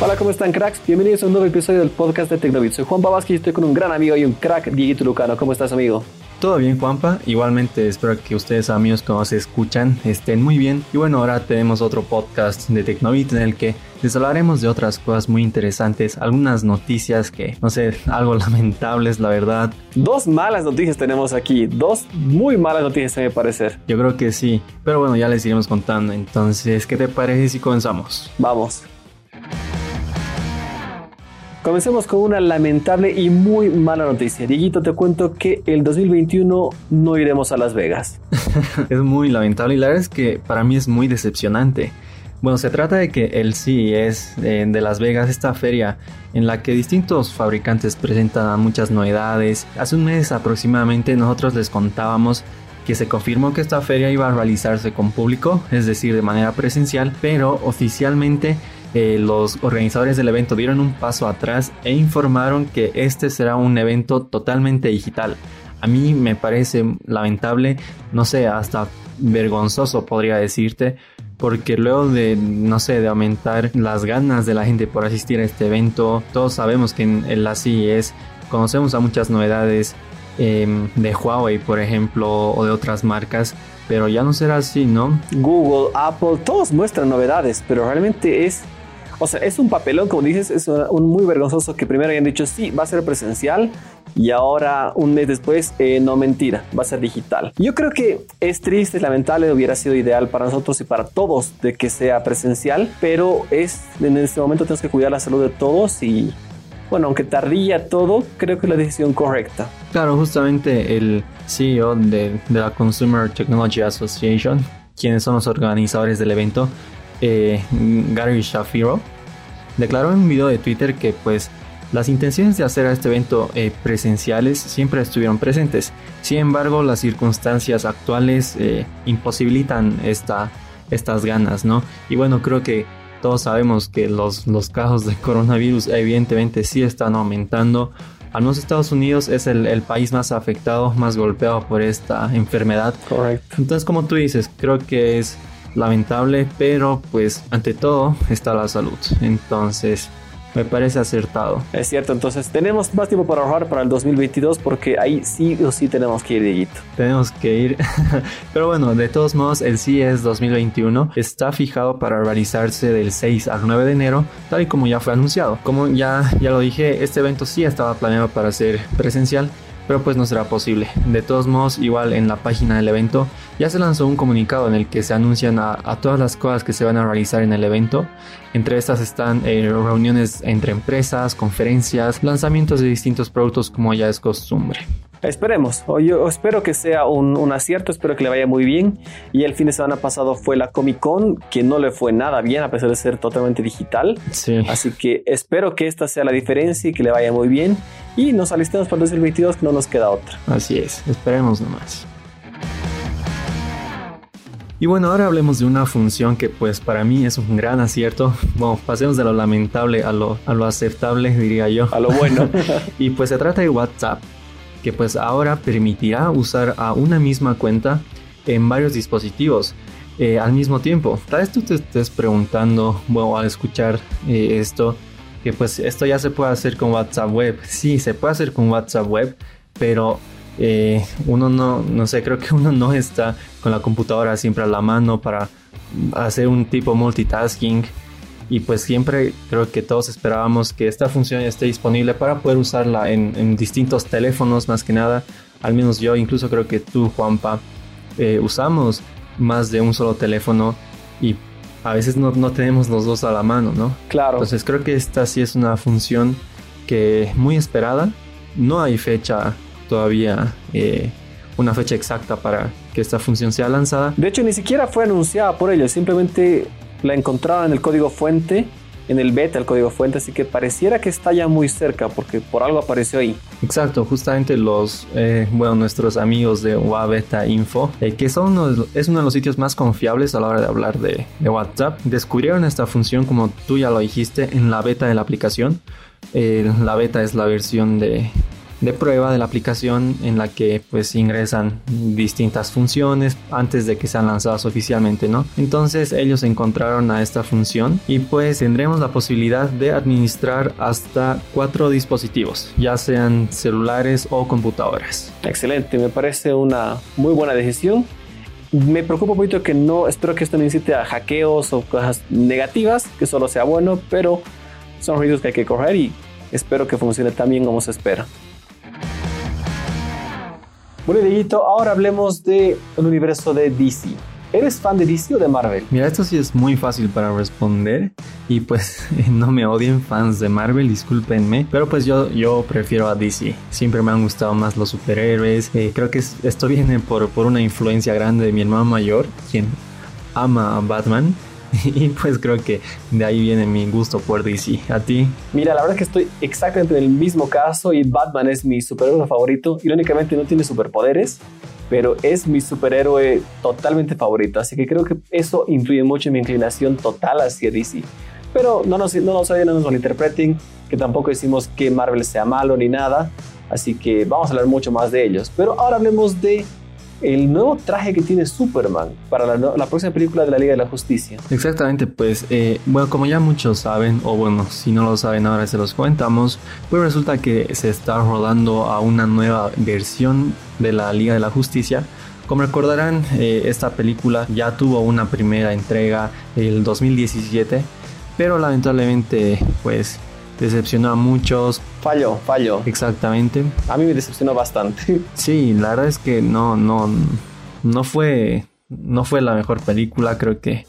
Hola, ¿cómo están cracks? Bienvenidos a un nuevo episodio del podcast de Tecnobit. Soy Juan Babasky y estoy con un gran amigo y un crack, Dieguito Lucano. ¿Cómo estás, amigo? Todo bien, Juanpa. Igualmente espero que ustedes, amigos que nos escuchan, estén muy bien. Y bueno, ahora tenemos otro podcast de Tecnobit en el que les hablaremos de otras cosas muy interesantes, algunas noticias que, no sé, algo lamentables, la verdad. Dos malas noticias tenemos aquí, dos muy malas noticias, a mi parecer. Yo creo que sí, pero bueno, ya les iremos contando. Entonces, ¿qué te parece si comenzamos? Vamos. Comencemos con una lamentable y muy mala noticia. Dieguito, te cuento que el 2021 no iremos a Las Vegas. es muy lamentable y la verdad es que para mí es muy decepcionante. Bueno, se trata de que el CES eh, de Las Vegas, esta feria en la que distintos fabricantes presentan muchas novedades. Hace un mes aproximadamente nosotros les contábamos que se confirmó que esta feria iba a realizarse con público, es decir, de manera presencial, pero oficialmente eh, los organizadores del evento dieron un paso atrás e informaron que este será un evento totalmente digital. A mí me parece lamentable, no sé, hasta vergonzoso podría decirte, porque luego de, no sé, de aumentar las ganas de la gente por asistir a este evento, todos sabemos que en la CES conocemos a muchas novedades em, de Huawei, por ejemplo, o de otras marcas, pero ya no será así, ¿no? Google, Apple, todos muestran novedades, pero realmente es o sea, es un papelón, como dices, es un muy vergonzoso que primero hayan dicho sí, va a ser presencial y ahora un mes después, eh, no mentira, va a ser digital. Yo creo que es triste, es lamentable, hubiera sido ideal para nosotros y para todos de que sea presencial, pero es en este momento tenemos que cuidar la salud de todos y bueno, aunque tardía todo, creo que es la decisión correcta. Claro, justamente el CEO de, de la Consumer Technology Association, quienes son los organizadores del evento, eh, Gary Shapiro, declaró en un video de Twitter que pues las intenciones de hacer este evento eh, presenciales siempre estuvieron presentes. Sin embargo, las circunstancias actuales eh, imposibilitan esta, estas ganas, ¿no? Y bueno, creo que todos sabemos que los, los casos de coronavirus evidentemente sí están aumentando. Al menos Estados Unidos es el, el, país más afectado, más golpeado por esta enfermedad. Correcto. Entonces, como tú dices, creo que es lamentable, pero pues ante todo está la salud. Entonces, me parece acertado. Es cierto, entonces tenemos más tiempo para ahorrar para el 2022 porque ahí sí o sí tenemos que ir, Dieguito. Tenemos que ir. Pero bueno, de todos modos, el CES 2021 está fijado para realizarse del 6 al 9 de enero, tal y como ya fue anunciado. Como ya, ya lo dije, este evento sí estaba planeado para ser presencial, pero pues no será posible. De todos modos, igual en la página del evento ya se lanzó un comunicado en el que se anuncian a, todas las cosas que se van a realizar en el evento. Entre estas están eh, reuniones entre empresas, conferencias, lanzamientos de distintos productos como ya es costumbre. Esperemos, yo espero que sea un, acierto, espero que le vaya muy bien. Y el fin de semana pasado fue la Comic Con, que no le fue nada bien a pesar de ser totalmente digital. Sí. Así que espero que esta sea la diferencia y que le vaya muy bien. Y nos alistemos para el 2022, que no nos queda otra. Así es, esperemos nomás. Y bueno, ahora hablemos de una función que pues para mí es un gran acierto. Bueno, pasemos de lo lamentable a lo, a lo aceptable, diría yo. A lo bueno. y pues se trata de WhatsApp que pues ahora permitirá usar a una misma cuenta en varios dispositivos eh, al mismo tiempo. Tal vez tú te estés preguntando, bueno, al escuchar eh, esto, que pues esto ya se puede hacer con WhatsApp Web. Sí, se puede hacer con WhatsApp Web, pero eh, uno no, no sé, creo que uno no está con la computadora siempre a la mano para hacer un tipo multitasking y pues siempre creo que todos esperábamos que esta función esté disponible para poder usarla en, distintos teléfonos más que nada. Al menos yo, incluso creo que tú, Juanpa, eh, usamos más de un solo teléfono y a veces no, no, tenemos los dos a la mano, ¿no? Claro. Entonces creo que esta sí es una función que muy esperada. No hay fecha todavía, eh, una fecha exacta para que esta función sea lanzada. De hecho, ni siquiera fue anunciada por ellos, simplemente la encontraba en el código fuente, en el beta el código fuente, así que pareciera que está ya muy cerca porque por algo apareció ahí. Exacto, justamente los, eh, bueno, nuestros amigos de Beta Info, eh, que son uno es uno de los sitios más confiables a la hora de hablar de, WhatsApp, descubrieron esta función como tú ya lo dijiste en la beta de la aplicación. Eh, la beta es la versión de de prueba de la aplicación en la que pues ingresan distintas funciones antes de que sean lanzadas oficialmente, ¿no? Entonces ellos encontraron a esta función y pues tendremos la posibilidad de administrar hasta cuatro dispositivos, ya sean celulares o computadoras. Excelente, me parece una muy buena decisión. Me preocupa un poquito que no, espero que esto no incite a hackeos o cosas negativas, que solo sea bueno, pero son riesgos que hay que correr y espero que funcione tan bien como se espera. Bueno, Dieguito, ahora hablemos del universo de DC. ¿Eres fan de DC o de Marvel? Mira, esto sí es muy fácil para responder y pues no me odien fans de Marvel, discúlpenme, pero pues yo, yo prefiero a DC. Siempre me han gustado más los superhéroes. Eh, creo que esto viene por, por una influencia grande de mi hermano mayor, quien ama a Batman. Y pues creo que de ahí viene mi gusto por DC. ¿A ti? Mira, la verdad es que estoy exactamente en el mismo caso y Batman es mi superhéroe favorito. Irónicamente no tiene superpoderes, pero es mi superhéroe totalmente favorito. Así que creo que eso influye mucho en mi inclinación total hacia DC. Pero no nos, no nos no nos malinterpreten, que tampoco decimos que Marvel sea malo ni nada. Así que vamos a hablar mucho más de ellos. Pero ahora hablemos de el nuevo traje que tiene Superman para la, próxima película de la Liga de la Justicia. Exactamente, pues eh, bueno, como ya muchos saben, o bueno, si no lo saben ahora se los comentamos, pues resulta que se está rodando a una nueva versión de la Liga de la Justicia. Como recordarán, eh, esta película ya tuvo una primera entrega el 2017, pero lamentablemente pues decepcionó a muchos. Falló, falló. Exactamente. A mí me decepcionó bastante. Sí, la verdad es que no, no, no fue, no fue la mejor película. Creo que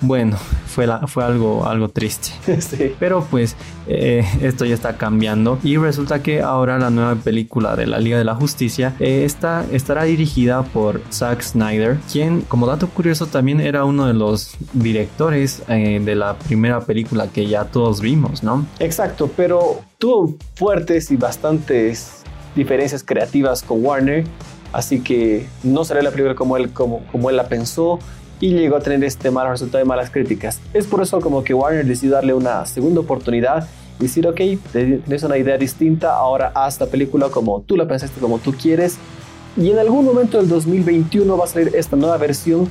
bueno, fue, la, fue algo, algo triste. Sí. Pero pues eh, esto ya está cambiando y resulta que ahora la nueva película de la Liga de la Justicia eh, está, estará dirigida por Zack Snyder, quien como dato curioso también era uno de los directores eh, de la primera película que ya todos vimos, ¿no? Exacto, pero tuvo fuertes y bastantes diferencias creativas con Warner, así que no salió la película como él, como, como él la pensó y llegó a tener este mal resultado de malas críticas. Es por eso como que Warner decidió darle una segunda oportunidad y decir, ok, tienes una idea distinta, ahora haz la película como tú la pensaste, como tú quieres. Y en algún momento del 2021 va a salir esta nueva versión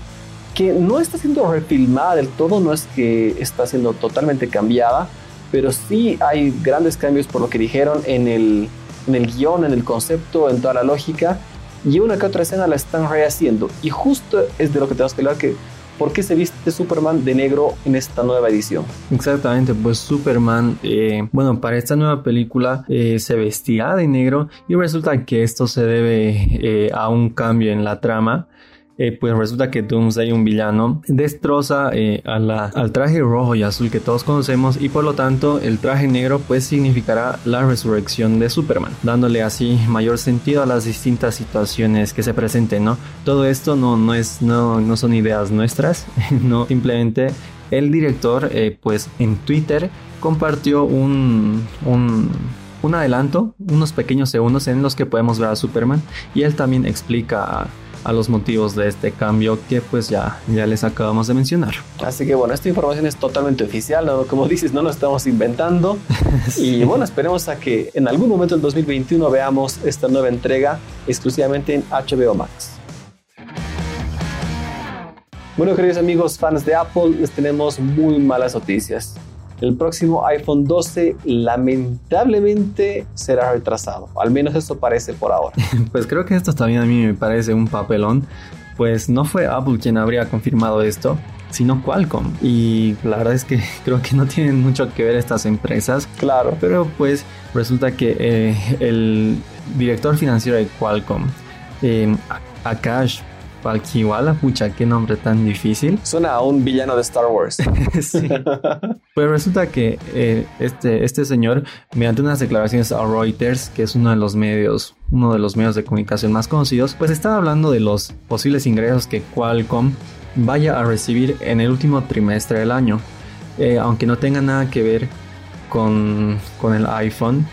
que no está siendo refilmada del todo, no es que está siendo totalmente cambiada, pero sí hay grandes cambios por lo que dijeron en el, en el guion, en el concepto, en toda la lógica y una que otra escena la están rehaciendo. Y justo es de lo que tenemos que hablar que ¿Por qué se viste Superman de negro en esta nueva edición? Exactamente, pues Superman, eh, bueno, para esta nueva película eh, se vestía de negro y resulta que esto se debe eh, a un cambio en la trama eh, pues resulta que Doomsday, un villano, destroza eh, al traje rojo y azul que todos conocemos y por lo tanto el traje negro pues significará la resurrección de Superman, dándole así mayor sentido a las distintas situaciones que se presenten, ¿no? Todo esto no, no, es, no, no son ideas nuestras, no simplemente el director eh, pues en Twitter compartió un, un, un adelanto, unos pequeños segundos en los que podemos ver a Superman y él también explica a los motivos de este cambio que pues ya, ya les acabamos de mencionar. Así que bueno, esta información es totalmente oficial, ¿no? como dices, no lo estamos inventando. Y bueno, esperemos a que en algún momento del 2021 veamos esta nueva entrega exclusivamente en HBO Max. Bueno, queridos amigos fans de Apple, les tenemos muy malas noticias el próximo iPhone 12 lamentablemente será retrasado. Al menos eso parece por ahora. pues creo que esto también a mí me parece un papelón. Pues no fue Apple quien habría confirmado esto, sino Qualcomm. Y la verdad es que creo que no tienen mucho que ver estas empresas. Claro. Pero pues resulta que eh, el director financiero de Qualcomm, eh, Akash Palkiwala, pucha, qué nombre tan difícil. Suena a un villano de Star Wars. sí. Pero resulta que eh, este, este señor, mediante unas declaraciones a Reuters, que es uno de los medios, uno de los medios de comunicación más conocidos, pues estaba hablando de los posibles ingresos que Qualcomm vaya a recibir en el último trimestre del año. Eh, aunque no tenga nada que ver con, con el iPhone,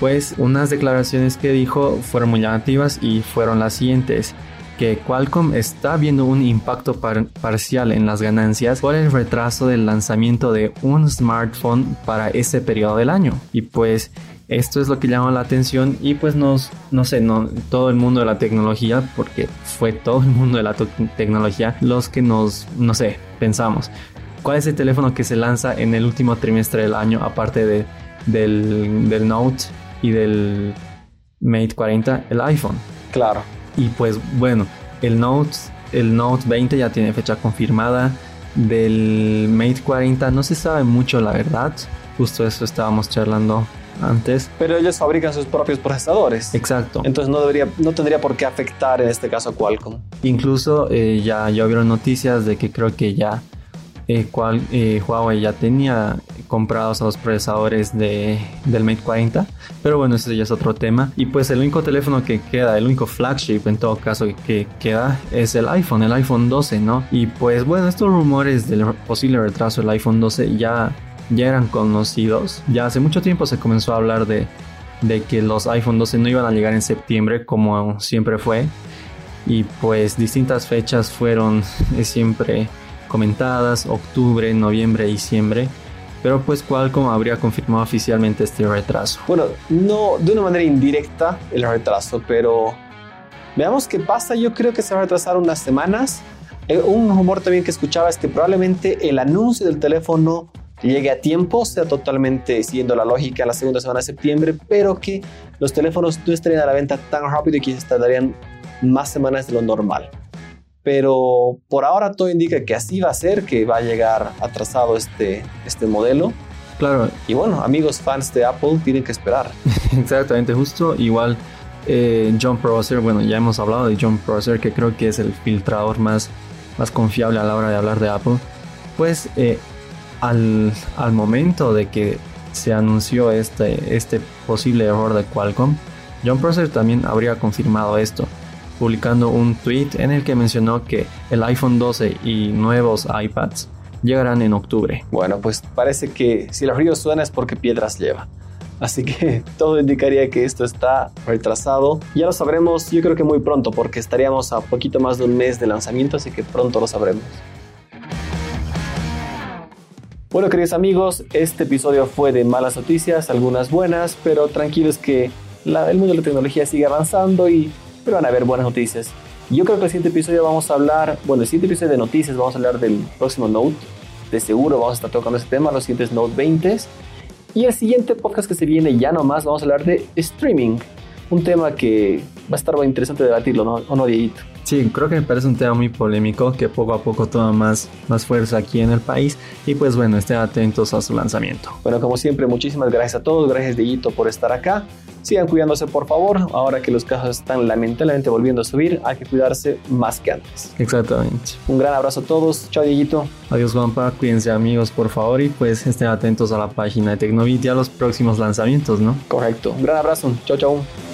pues unas declaraciones que dijo fueron muy llamativas y fueron las siguientes que Qualcomm está viendo un impacto parcial en las ganancias por el retraso del lanzamiento de un smartphone para ese periodo del año. Y pues esto es lo que llama la atención y pues nos, no sé, no, todo el mundo de la tecnología, porque fue todo el mundo de la tecnología los que nos, no sé, pensamos. ¿Cuál es el teléfono que se lanza en el último trimestre del año aparte de, del, del Note y del Mate 40? El iPhone. Claro. Y pues bueno, el Note, el Note 20 ya tiene fecha confirmada. Del Mate 40 no se sabe mucho la verdad. Justo eso estábamos charlando antes. Pero ellos fabrican sus propios procesadores. Exacto. Entonces no, debería, no tendría por qué afectar en este caso a Qualcomm. Incluso eh, ya, ya hubieron noticias de que creo que ya eh, cual, eh, Huawei ya tenía comprados a los procesadores de, del Mate 40. Pero bueno, ese ya es otro tema. Y pues el único teléfono que queda, el único flagship en todo caso que queda es el iPhone, el iPhone 12, ¿no? Y pues bueno, estos rumores del posible retraso del iPhone 12 ya, ya eran conocidos. Ya hace mucho tiempo se comenzó a hablar de, de que los iPhone 12 no iban a llegar en septiembre como siempre fue. Y pues distintas fechas fueron siempre comentadas, octubre, noviembre, diciembre. Pero pues Qualcomm habría confirmado oficialmente este retraso. Bueno, no de una manera indirecta el retraso, pero veamos qué pasa. Yo creo que se va a retrasar unas semanas. Eh, un rumor también que escuchaba es que probablemente el anuncio del teléfono llegue a tiempo, sea totalmente siguiendo la lógica la segunda semana de septiembre, pero que los teléfonos no estarían a la venta tan rápido y que se tardarían más semanas de lo normal pero por ahora todo indica que así va a ser, que va a llegar atrasado este, este modelo. Claro. Y bueno, amigos fans de Apple tienen que esperar. Exactamente, justo igual eh, John Prosser, bueno, ya hemos hablado de John Prosser, que creo que es el filtrador más, más confiable a la hora de hablar de Apple. Pues eh, al, al, momento de que se anunció este, este posible error de Qualcomm, John Prosser también habría confirmado esto publicando un tweet en el que mencionó que el iPhone 12 y nuevos iPads llegarán en octubre. Bueno, pues parece que si el río suena es porque piedras lleva. Así que todo indicaría que esto está retrasado. Ya lo sabremos, yo creo que muy pronto, porque estaríamos a poquito más de un mes de lanzamiento, así que pronto lo sabremos. Bueno, queridos amigos, este episodio fue de malas noticias, algunas buenas, pero tranquilos que el mundo de la tecnología sigue avanzando y pero van a haber buenas noticias. Yo creo que el siguiente episodio vamos a hablar, bueno, el siguiente episodio de noticias vamos a hablar del próximo Note. De seguro vamos a estar tocando ese tema, los siguientes Note 20. Y el siguiente podcast que se viene ya nomás vamos a hablar de streaming. Un tema que va a estar muy interesante debatirlo, ¿no? ¿O no, Dieguito? Sí, creo que me parece un tema muy polémico que poco a poco toma más, más fuerza aquí en el país. Y pues bueno, estén atentos a su lanzamiento. Bueno, como siempre, muchísimas gracias a todos. Gracias, Dieguito, por estar acá. Sigan cuidándose, por favor. Ahora que los casos están lamentablemente volviendo a subir, hay que cuidarse más que antes. Exactamente. Un gran abrazo a todos. Chao, Dieguito. Adiós, Juanpa. Cuídense, amigos, por favor. Y pues estén atentos a la página de Tecnovit y a los próximos lanzamientos, ¿no? Correcto. Un gran abrazo. Chao, chao.